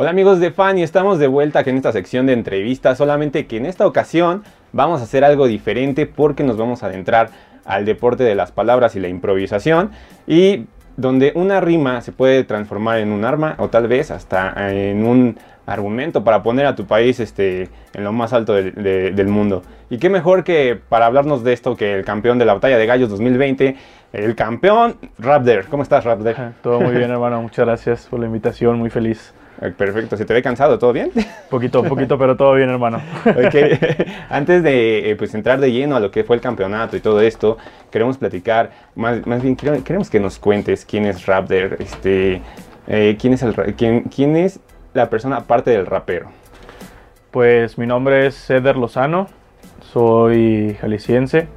Hola amigos de Fan y estamos de vuelta aquí en esta sección de entrevistas, solamente que en esta ocasión vamos a hacer algo diferente porque nos vamos a adentrar al deporte de las palabras y la improvisación y donde una rima se puede transformar en un arma o tal vez hasta en un argumento para poner a tu país este, en lo más alto del mundo. Y qué mejor que para hablarnos de esto que el campeón de la batalla de gallos 2020, el campeón Raptor. ¿Cómo estás Raptor? Todo muy bien hermano, muchas gracias por la invitación, muy feliz. Perfecto, ¿se te ve cansado? ¿Todo bien? Poquito, poquito, pero todo bien, hermano. Antes de eh, pues, entrar de lleno a lo que fue el campeonato y todo esto, queremos platicar, más, más bien queremos que nos cuentes quién es Raptor, este, eh, quién, es el, quién, quién es la persona aparte del rapero. Pues mi nombre es Ceder Lozano, soy jalisciense,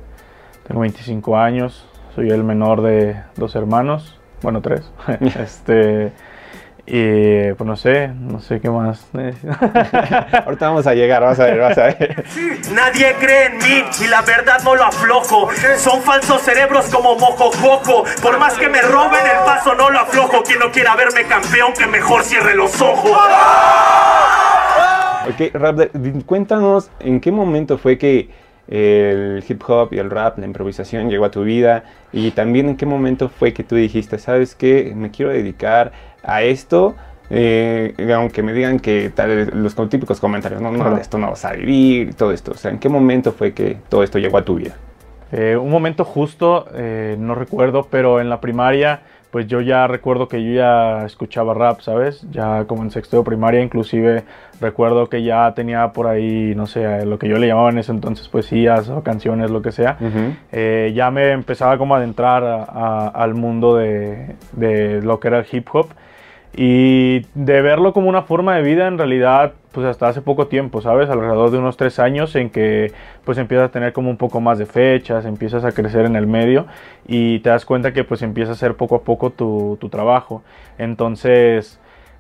tengo 25 años, soy el menor de dos hermanos, bueno, tres. este y pues no sé, no sé qué más. Ahorita vamos a llegar, vas a ver, vas a ver. Nadie cree en mí y la verdad no lo aflojo. Son falsos cerebros como mojojojo. Por más que me roben el paso, no lo aflojo. Quien no quiera verme campeón, que mejor cierre los ojos. Ok, Raptor, cuéntanos en qué momento fue que el hip hop y el rap, la improvisación llegó a tu vida y también en qué momento fue que tú dijiste, sabes qué, me quiero dedicar a esto, eh, aunque me digan que tal, los típicos comentarios, no, no, esto no vas a vivir, todo esto, o sea, ¿en qué momento fue que todo esto llegó a tu vida? Eh, un momento justo, eh, no recuerdo, pero en la primaria pues yo ya recuerdo que yo ya escuchaba rap, ¿sabes? Ya como en sexto de primaria, inclusive recuerdo que ya tenía por ahí, no sé, lo que yo le llamaba en ese entonces poesías o canciones, lo que sea. Eh, ya me empezaba como a adentrar al mundo de, de, lo que era el hip hop y de verlo como una forma de vida en realidad pues hasta hace poco tiempo, ¿sabes? Alrededor de unos tres años en que pues empiezas a tener como un poco más de fechas, empiezas a crecer en el medio y te das cuenta que pues empieza a ser poco a poco tu, tu trabajo. Entonces,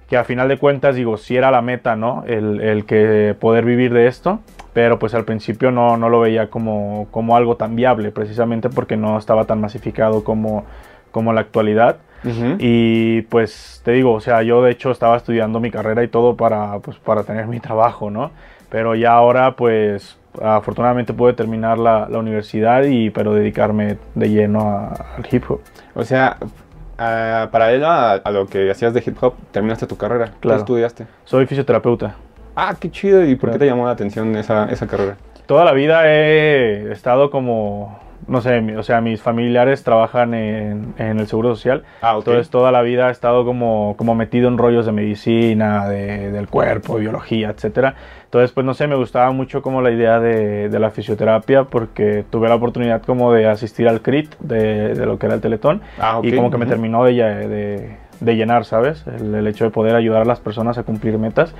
que a final de cuentas digo, si era la meta, ¿no? El, el, que poder vivir de esto, pero pues al principio no, no lo veía como, como algo tan viable, precisamente porque no estaba tan masificado como, como la actualidad. Y pues te digo, o sea, yo de hecho estaba estudiando mi carrera y todo para, pues, para tener mi trabajo, ¿no? Pero ya ahora pues afortunadamente pude terminar la, la universidad y pero dedicarme de lleno al hip hop. O sea, paralelo a, a, lo que hacías de hip hop, terminaste tu carrera. Claro. ¿Qué estudiaste? Soy fisioterapeuta. Ah, qué chido. ¿Y por qué te llamó la atención esa, esa carrera? Toda la vida he estado como no sé, o sea, mis familiares trabajan en, el Seguro Social. Ah, Entonces toda la vida he estado como, como metido en rollos de medicina, de, del cuerpo, biología, etcétera. Entonces, pues no sé, me gustaba mucho como la idea de, de la fisioterapia porque tuve la oportunidad como de asistir al CRIT de, de lo que era el Teletón ah, y como que me terminó de, de, llenar, ¿sabes? El, el, hecho de poder ayudar a las personas a cumplir metas,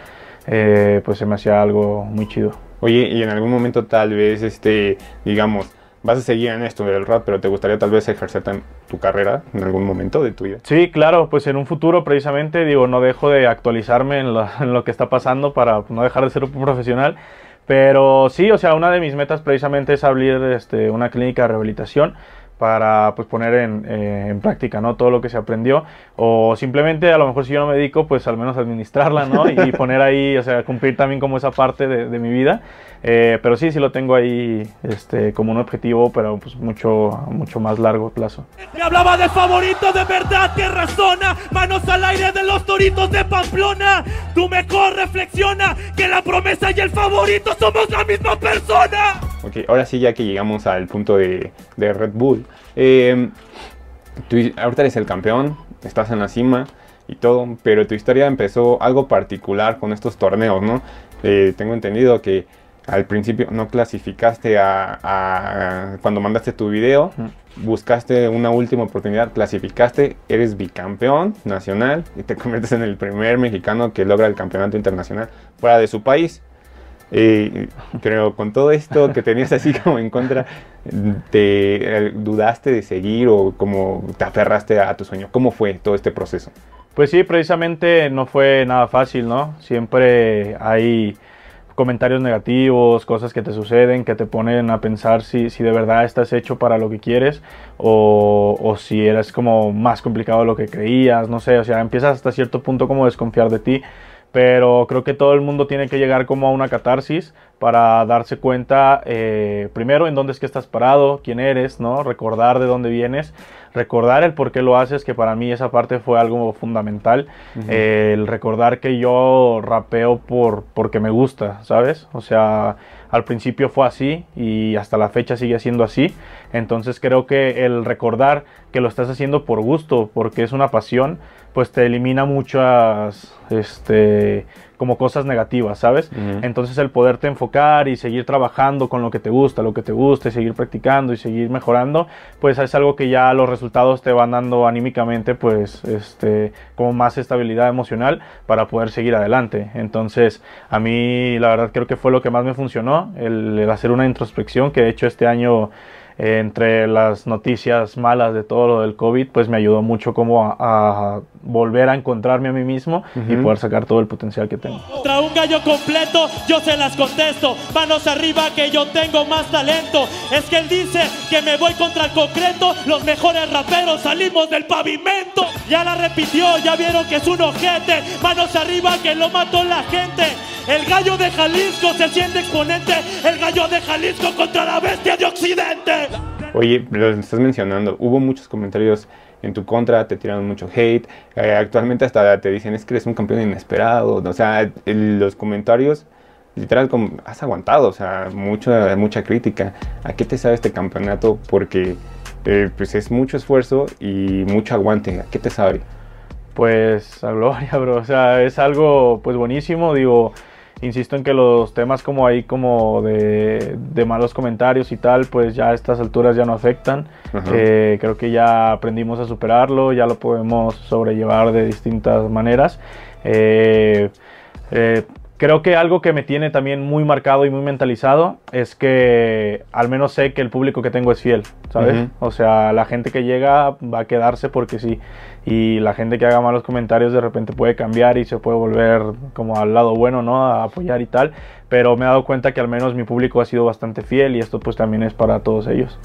eh, pues se me hacía algo muy chido. Oye, y en algún momento tal vez, este, digamos, vas a seguir en esto del rap, pero te gustaría tal vez ejercer tu carrera en algún momento de tu vida. Sí, claro, pues en un futuro precisamente, digo, no dejo de actualizarme en lo, en lo que está pasando para no dejar de ser un profesional. Pero sí, o sea, una de mis metas precisamente es abrir este, una clínica de rehabilitación para pues, poner en, eh, en, práctica ¿no? todo lo que se aprendió o simplemente a lo mejor si yo no me dedico pues al menos administrarla ¿no? y poner ahí, o sea, cumplir también como esa parte de, de mi vida. Eh, pero sí, sí lo tengo ahí este, como un objetivo, pero pues mucho, mucho más largo plazo. Me hablaba de favorito de verdad que razona, manos al aire de los toritos de Pamplona. Tú mejor reflexiona que la promesa y el favorito somos la misma persona. Ok, ahora sí ya que llegamos al punto de, de Red Bull. Eh, tú, ahorita eres el campeón, estás en la cima y todo, pero tu historia empezó algo particular con estos torneos, ¿no? Eh, tengo entendido que al principio no clasificaste a, cuando mandaste tu video, buscaste una última oportunidad, clasificaste, eres bicampeón nacional y te conviertes en el primer mexicano que logra el campeonato internacional fuera de su país. Pero con todo esto que tenías así como en contra, ¿te dudaste de seguir o como te aferraste a tu sueño? ¿Cómo fue todo este proceso? Pues sí, precisamente no fue nada fácil, ¿no? Siempre hay comentarios negativos, cosas que te suceden, que te ponen a pensar si, si de verdad estás hecho para lo que quieres o, o, si eres como más complicado de lo que creías, no sé, o sea, empiezas hasta cierto punto como desconfiar de ti, pero creo que todo el mundo tiene que llegar como a una catarsis para darse cuenta, eh, primero, en dónde es que estás parado, quién eres, ¿no? Recordar de dónde vienes, recordar el por qué lo haces, que para mí esa parte fue algo fundamental. Eh, el recordar que yo rapeo por, porque me gusta, ¿sabes? O sea, al principio fue así y hasta la fecha sigue siendo así. Entonces creo que el recordar que lo estás haciendo por gusto, porque es una pasión, pues te elimina muchas, este, como cosas negativas, ¿sabes? Entonces el poderte enfocar y seguir trabajando con lo que te gusta, lo que te gusta, y seguir practicando y seguir mejorando, pues es algo que ya los resultados te van dando anímicamente, pues, este, como más estabilidad emocional para poder seguir adelante. Entonces, a mí la verdad creo que fue lo que más me funcionó, el hacer una introspección que he hecho este año entre las noticias malas de todo lo del COVID, pues me ayudó mucho como a, volver a encontrarme a mí mismo y poder sacar todo el potencial que tengo. Contra un gallo completo, yo se las contesto. Manos arriba que yo tengo más talento. Es que él dice que me voy contra el concreto. Los mejores raperos salimos del pavimento. Ya la repitió, ya vieron que es un ojete. Manos arriba que lo mató la gente. El gallo de Jalisco se siente exponente. El gallo de Jalisco contra la bestia de Occidente. Oye, lo estás mencionando. Hubo muchos comentarios en tu contra, te tiraron mucho hate. Eh, actualmente hasta te dicen es que eres un campeón inesperado. O sea, los comentarios, literal, como, has aguantado. O sea, mucha, mucha crítica. ¿A qué te sabe este campeonato? Porque eh, pues es mucho esfuerzo y mucho aguante. ¿A qué te sabe? Pues a gloria, bro. O sea, es algo pues buenísimo. Digo, Insisto en que los temas como ahí como de, malos comentarios y tal, pues ya a estas alturas ya no afectan. Eh, creo que ya aprendimos a superarlo, ya lo podemos sobrellevar de distintas maneras. Eh, eh, creo que algo que me tiene también muy marcado y muy mentalizado es que al menos sé que el público que tengo es fiel, ¿sabes? O sea, la gente que llega va a quedarse porque sí y la gente que haga malos comentarios de repente puede cambiar y se puede volver como al lado bueno, ¿no? A apoyar y tal, pero me he dado cuenta que al menos mi público ha sido bastante fiel y esto pues también es para todos ellos.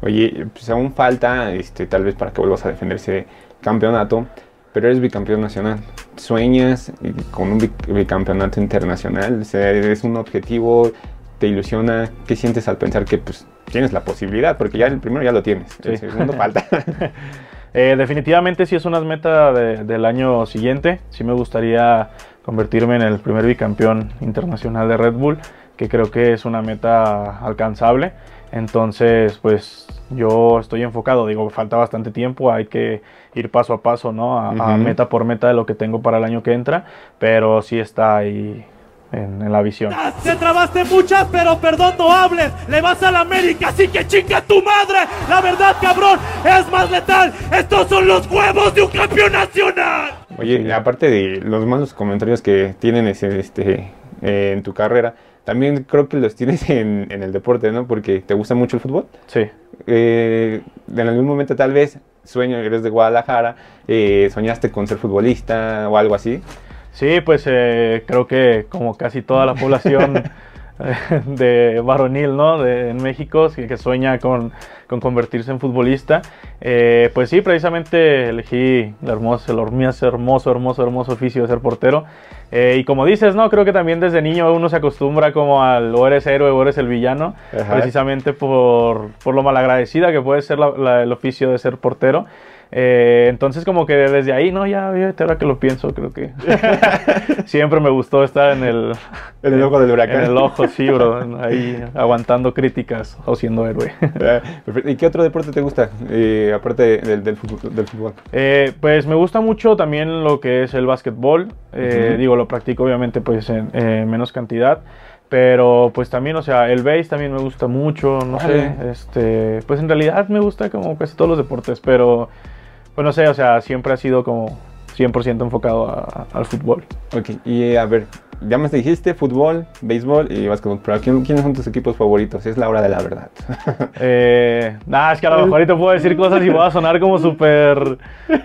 Oye, pues aún falta, este, tal vez para que vuelvas a defender ese campeonato, pero eres bicampeón nacional. ¿Sueñas con un bicampeonato internacional? O sea, ¿Es un objetivo? ¿Te ilusiona? ¿Qué sientes al pensar que pues, tienes la posibilidad? Porque ya el primero ya lo tienes, el segundo falta. Eh, definitivamente sí es una meta del año siguiente. Sí me gustaría convertirme en el primer bicampeón internacional de Red Bull, que creo que es una meta alcanzable. Entonces, pues yo estoy enfocado, digo, falta bastante tiempo, hay que ir paso a paso, ¿no? A, a meta por meta de lo que tengo para el año que entra, pero sí está ahí en, la visión. Te trabaste muchas, pero perdón, no hables. Le vas a la América, así que chinga tu madre. La verdad, cabrón, es más letal. Estos son los huevos de un campeón nacional. Oye, aparte de los malos comentarios que tienen este, eh, en tu carrera, también creo que los tienes en, el deporte, ¿no? Porque te gusta mucho el fútbol. Sí. Eh, en algún momento tal vez sueño, eres de Guadalajara, eh, soñaste con ser futbolista o algo así. Sí, pues eh, creo que como casi toda la población de varonil, ¿no? De, en México, que, sueña con, convertirse en futbolista. Eh, pues sí, precisamente elegí el hermoso, el hermoso, hermoso, hermoso oficio de ser portero. Eh, y como dices, ¿no? Creo que también desde niño uno se acostumbra como al o eres héroe o eres el villano, precisamente por, por, lo malagradecida que puede ser el oficio de ser portero. Eh, entonces como que desde ahí, no, ya, ahora que lo pienso, creo que siempre me gustó estar en el... En el ojo del huracán. En el ojo, sí, bro, ahí aguantando críticas o siendo héroe. Ah, ¿Y qué otro deporte te gusta, eh, aparte del, fútbol? Eh, pues me gusta mucho también lo que es el básquetbol. Digo, lo practico obviamente pues en menos cantidad. Pero pues también, o sea, el base también me gusta mucho, no sé, este, pues en realidad me gusta como casi todos los deportes, pero pues no sé, o sea, siempre ha sido como 100% enfocado al fútbol. Ok, y a ver, ya me dijiste fútbol, béisbol y básquetbol, pero ¿quiénes son tus equipos favoritos? Es la hora de la verdad. eh, nada, es que a lo mejor ahorita puedo decir cosas y voy a sonar como súper,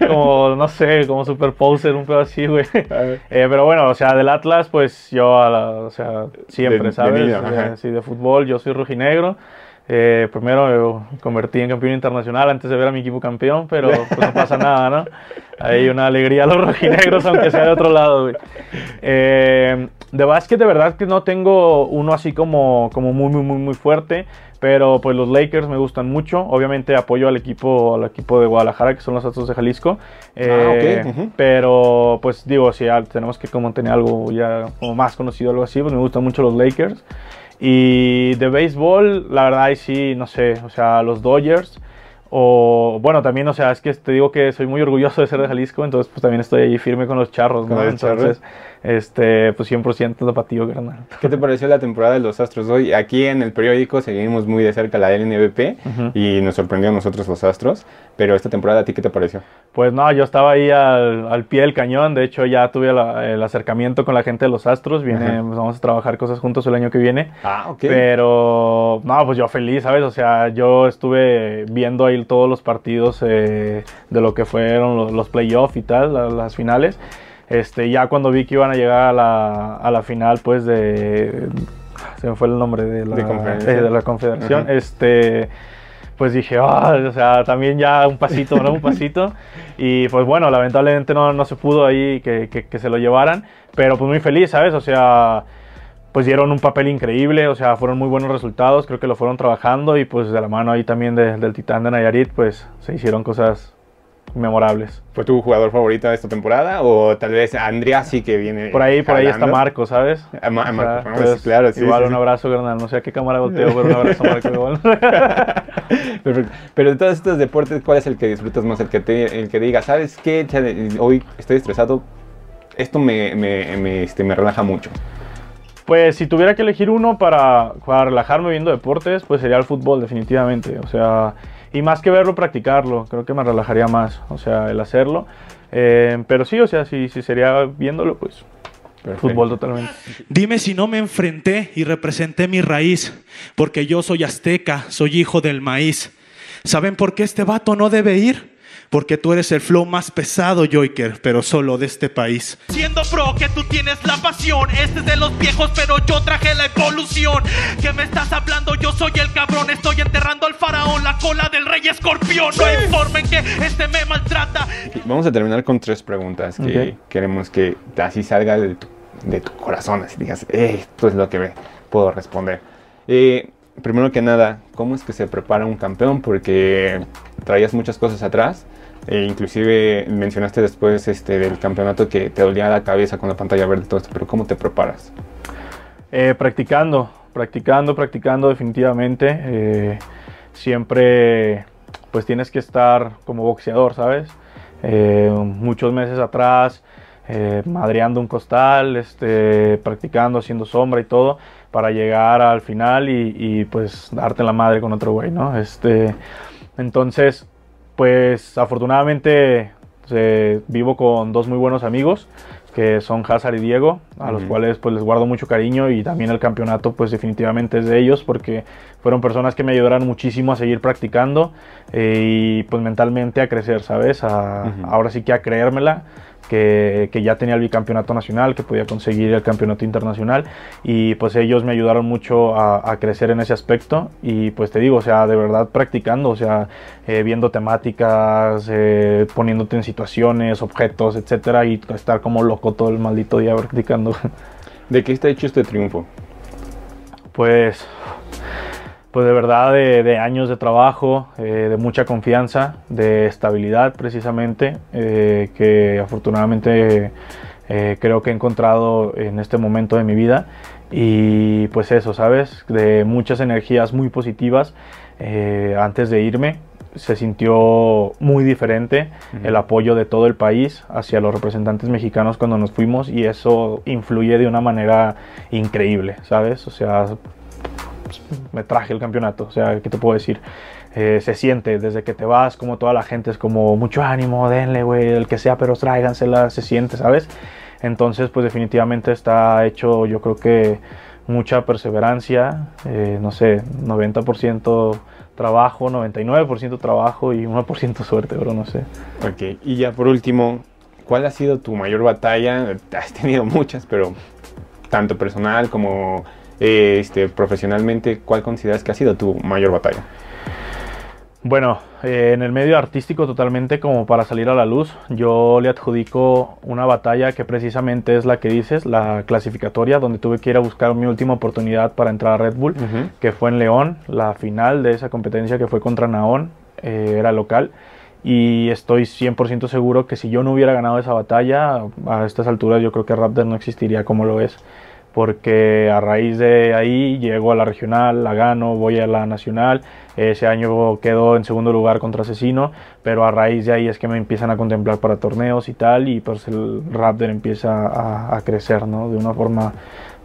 como, no sé, como súper poser, un pedo así, güey. Eh, pero bueno, o sea, del Atlas, pues yo, o sea, siempre, ¿sabes? sí, de fútbol, yo soy rojinegro. Eh, primero me convertí en campeón internacional antes de ver a mi equipo campeón, pero pues no pasa nada, ¿no? Hay una alegría a los rojinegros, aunque sea de otro lado, güey. Eh, de básquet, de verdad que no tengo uno así como, como muy, muy, muy, muy fuerte. Pero pues los Lakers me gustan mucho. Obviamente apoyo al equipo, al equipo de Guadalajara, que son los Astros de Jalisco. Eh, Ah, ok, ujú. Pero pues digo, si tenemos que como tener algo ya como más conocido, algo así, pues me gustan mucho los Lakers. Y de béisbol, la verdad, ahí sí, no sé, o sea, los Dodgers. O bueno, también, o sea, es que te digo que soy muy orgulloso de ser de Jalisco, entonces pues también estoy ahí firme con los charros, ¿no? Charros. Entonces, este, pues 100% tapatío, carnal. ¿Qué te pareció la temporada de los Astros hoy? Aquí en el periódico seguimos muy de cerca la LNBP Ujú. y nos sorprendió a nosotros los Astros. Pero esta temporada, ¿a ti qué te pareció? Pues no, yo estaba ahí al, al pie del cañón. De hecho, ya tuve la- el acercamiento con la gente de los Astros. Viene, pues, vamos a trabajar cosas juntos el año que viene. Ah, ok. Pero, no, pues yo feliz, ¿sabes? O sea, yo estuve viendo ahí todos los partidos eh, de lo que fueron los, los playoffs y tal, la- las finales. Este, ya cuando vi que iban a llegar a la, a la final, pues de. Se me fue el nombre de la, De eh, de la confederación. Ajá. Este pues dije, "Ah", o sea, también ya un pasito, ¿no? Un pasito. Y pues bueno, lamentablemente no, no se pudo ahí que, que- que se lo llevaran, pero pues muy feliz, ¿sabes? O sea, pues dieron un papel increíble, o sea, fueron muy buenos resultados, creo que lo fueron trabajando y pues de la mano ahí también de- del Titán de Nayarit, pues se hicieron cosas memorables. ¿Fue tu jugador favorito de esta temporada? O tal vez Andriasi que viene. Por ahí, por ahí está? Marco, ¿sabes? Ah, Ma- O sea, Marco, pues, sí, claro, sí, Igual sí, un sí. abrazo, carnal. No sé a qué cámara volteo, pero un abrazo, Marco, igual. Perfecto. Pero de todos estos deportes, ¿cuál es el que disfrutas más? El que, te, el que diga, ¿sabes qué? Hoy estoy estresado. Esto me, me, me, este, me relaja mucho. Pues si tuviera que elegir uno para, para relajarme viendo deportes, pues sería el fútbol definitivamente. O sea, y más que verlo, practicarlo. Creo que me relajaría más, o sea, el hacerlo. Eh, pero sí, o sea, si, si sería viéndolo, pues Perfecto. fútbol totalmente. Dime si no me enfrenté y representé mi raíz, porque yo soy azteca, soy hijo del maíz. ¿Saben por qué este vato no debe ir? Porque tú eres el flow más pesado, Joiker, pero solo de este país. Siendo pro que tú tienes la pasión, este es de los viejos, pero yo traje la evolución. ¿Qué me estás hablando? Yo soy el cabrón, estoy enterrando al faraón, la cola del rey escorpión. No hay forma en que este me maltrata. Vamos a terminar con tres preguntas que Ok. queremos que así salga de tu, de tu corazón, así digas, "Eh, esto es lo que me puedo responder. Eh, primero que nada, ¿cómo es que se prepara un campeón? Porque traías muchas cosas atrás. e inclusive mencionaste después este, del campeonato que te dolía la cabeza con la pantalla verde y todo esto, pero ¿cómo te preparas? Eh, practicando, practicando, practicando definitivamente. Eh, siempre pues tienes que estar como boxeador, ¿sabes? Eh, muchos meses atrás, eh, madreando un costal, este, practicando, haciendo sombra y todo, para llegar al final y, y, pues darte la madre con otro güey, ¿no? Este, entonces, pues afortunadamente eh, vivo con dos muy buenos amigos que son Hazard y Diego, a los cuales pues les guardo mucho cariño y también el campeonato pues definitivamente es de ellos porque fueron personas que me ayudaron muchísimo a seguir practicando eh, y pues mentalmente a crecer, ¿sabes? A- Ujú. Ahora sí que a creérmela, que, que ya tenía el bicampeonato nacional, que podía conseguir el campeonato internacional y pues ellos me ayudaron mucho a, a crecer en ese aspecto y pues te digo, o sea, de verdad practicando, o sea, eh, viendo temáticas, eh, poniéndote en situaciones, objetos, etcétera y estar como loco todo el maldito día practicando. ¿De qué está hecho este triunfo? Pues, pues de verdad de, de años de trabajo, eh, de mucha confianza, de estabilidad precisamente, eh, que afortunadamente eh, creo que he encontrado en este momento de mi vida. Y pues eso, ¿sabes? De muchas energías muy positivas eh, antes de irme. Se sintió muy diferente Ujú. el apoyo de todo el país hacia los representantes mexicanos cuando nos fuimos y eso influye de una manera increíble, ¿sabes? O sea, me traje el campeonato, o sea, ¿qué te puedo decir? Eh, se siente desde que te vas, como toda la gente es como mucho ánimo, denle, güey, el que sea, pero tráigansela, se siente, ¿sabes? Entonces, pues definitivamente está hecho, yo creo que mucha perseverancia, eh, no sé, 90% trabajo, 99% trabajo y 1% suerte, bro, no sé. Ok, y ya por último, ¿cuál ha sido tu mayor batalla? Has tenido muchas, pero tanto personal como eh, este, profesionalmente, ¿cuál consideras que ha sido tu mayor batalla? Bueno, eh, en el medio artístico totalmente como para salir a la luz, yo le adjudico una batalla que precisamente es la que dices, la clasificatoria, donde tuve que ir a buscar mi última oportunidad para entrar a Red Bull, que fue en León, la final de esa competencia que fue contra Naón, eh, era local, y estoy 100% seguro que si yo no hubiera ganado esa batalla, a estas alturas yo creo que Raptor no existiría como lo es porque a raíz de ahí llego a la regional, la gano, voy a la nacional, ese año quedo en segundo lugar contra Asesino, pero a raíz de ahí es que me empiezan a contemplar para torneos y tal, y pues el Raptor empieza a, crecer, ¿no? De una forma,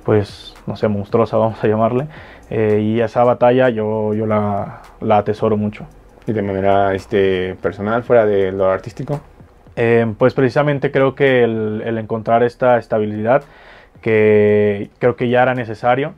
pues, no sé, monstruosa, vamos a llamarle, eh, y esa batalla yo, yo la, la, atesoro mucho. ¿Y de manera este, personal, fuera de lo artístico? Eh, pues precisamente creo que el, el encontrar esta estabilidad, que creo que ya era necesario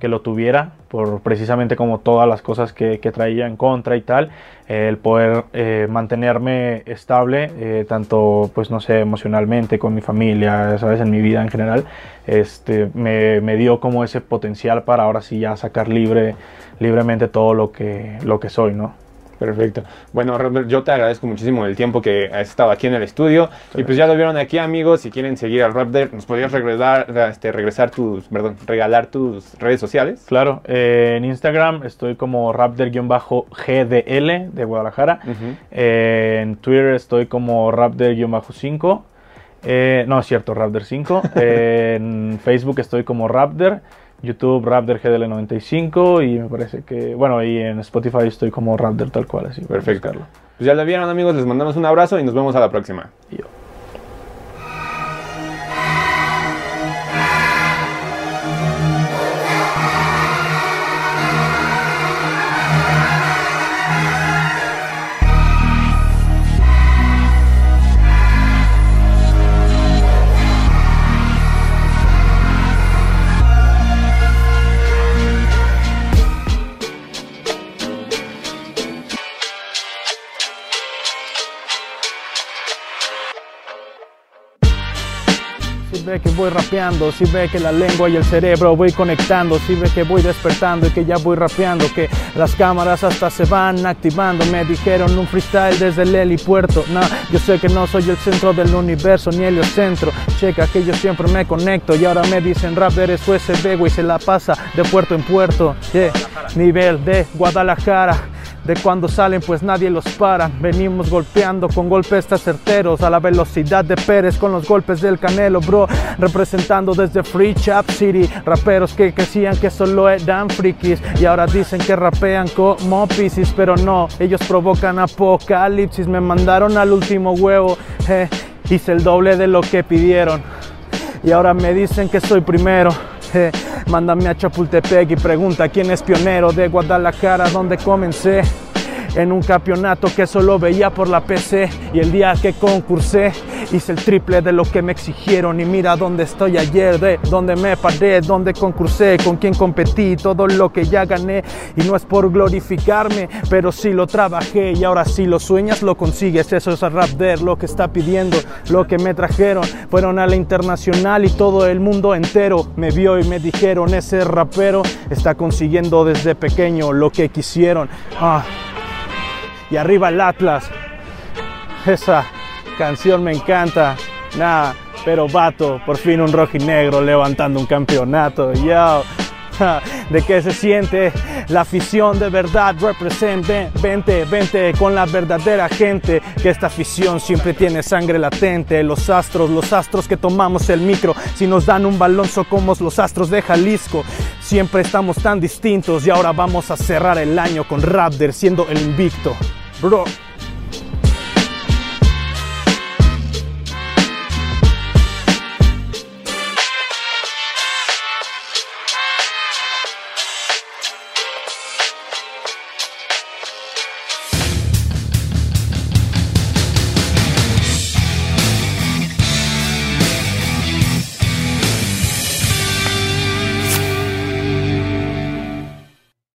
que lo tuviera por precisamente como todas las cosas que, traía en contra y tal el poder eh, mantenerme estable eh, tanto pues no sé emocionalmente con mi familia sabes en mi vida en general este me, me, dio como ese potencial para ahora sí ya sacar libre libremente todo lo que lo que soy no Perfecto. Bueno, Robert, yo te agradezco muchísimo el tiempo que has estado aquí en el estudio. Y pues ya lo vieron aquí, amigos. Si quieren seguir al Raptor, nos podrías regresar, este, regresar tus, perdón, regalar tus redes sociales. Claro, eh, en Instagram estoy como Raptor-GDL de Guadalajara. Eh, en Twitter estoy como Raptor-5. Eh, no, es cierto, Raptor 5. en Facebook estoy como Raptor. YouTube Raptor GDL95 y me parece que, bueno, y en Spotify estoy como Raptor tal cual, así. Perfecto. Pues ya lo vieron amigos, les mandamos un abrazo y nos vemos a la próxima. Y yo. Ve que voy rapeando, si ve que la lengua y el cerebro voy conectando, si ve que voy despertando y que ya voy rapeando, que las cámaras hasta se van activando. Me dijeron un freestyle desde el helipuerto. No, yo sé que no soy el centro del universo ni el centro. Checa que yo siempre me conecto y ahora me dicen rap eres USB, güey, se la pasa de puerto en puerto. Nivel de Guadalajara de cuando salen pues nadie los para. Venimos golpeando con golpes certeros a la velocidad de Pérez con los golpes del Canelo, bro. Representando desde Free Chap City, raperos que decían que solo eran frikis y ahora dicen que rapean como Pisces, pero no, ellos provocan apocalipsis. Me mandaron al último huevo, eh, hice el doble de lo que pidieron y ahora me dicen que soy primero. Mándame a Chapultepec y pregunta quién es pionero de Guadalajara, donde comencé en un campeonato que solo veía por la PC y el día que concursé hice el triple de lo que me exigieron. Y mira dónde estoy ayer, de dónde me paré, dónde concursé, con quién competí, todo lo que ya gané. Y no es por glorificarme, pero sí lo trabajé. Y ahora sí lo sueñas, lo consigues, eso es rap de lo que está pidiendo, lo que me trajeron, fueron a la internacional y todo el mundo entero me vio y me dijeron, ese rapero está consiguiendo desde pequeño lo que quisieron. Ah y arriba el Atlas. Esa canción me encanta. Nada, pero vato, por fin un rojinegro levantando un campeonato. Yo, de qué se siente la afición de verdad represente vente vente con la verdadera gente que esta afición siempre tiene sangre latente los astros los astros que tomamos el micro si nos dan un balón somos los astros de Jalisco siempre estamos tan distintos y ahora vamos a cerrar el año con Raptor siendo el invicto. Bro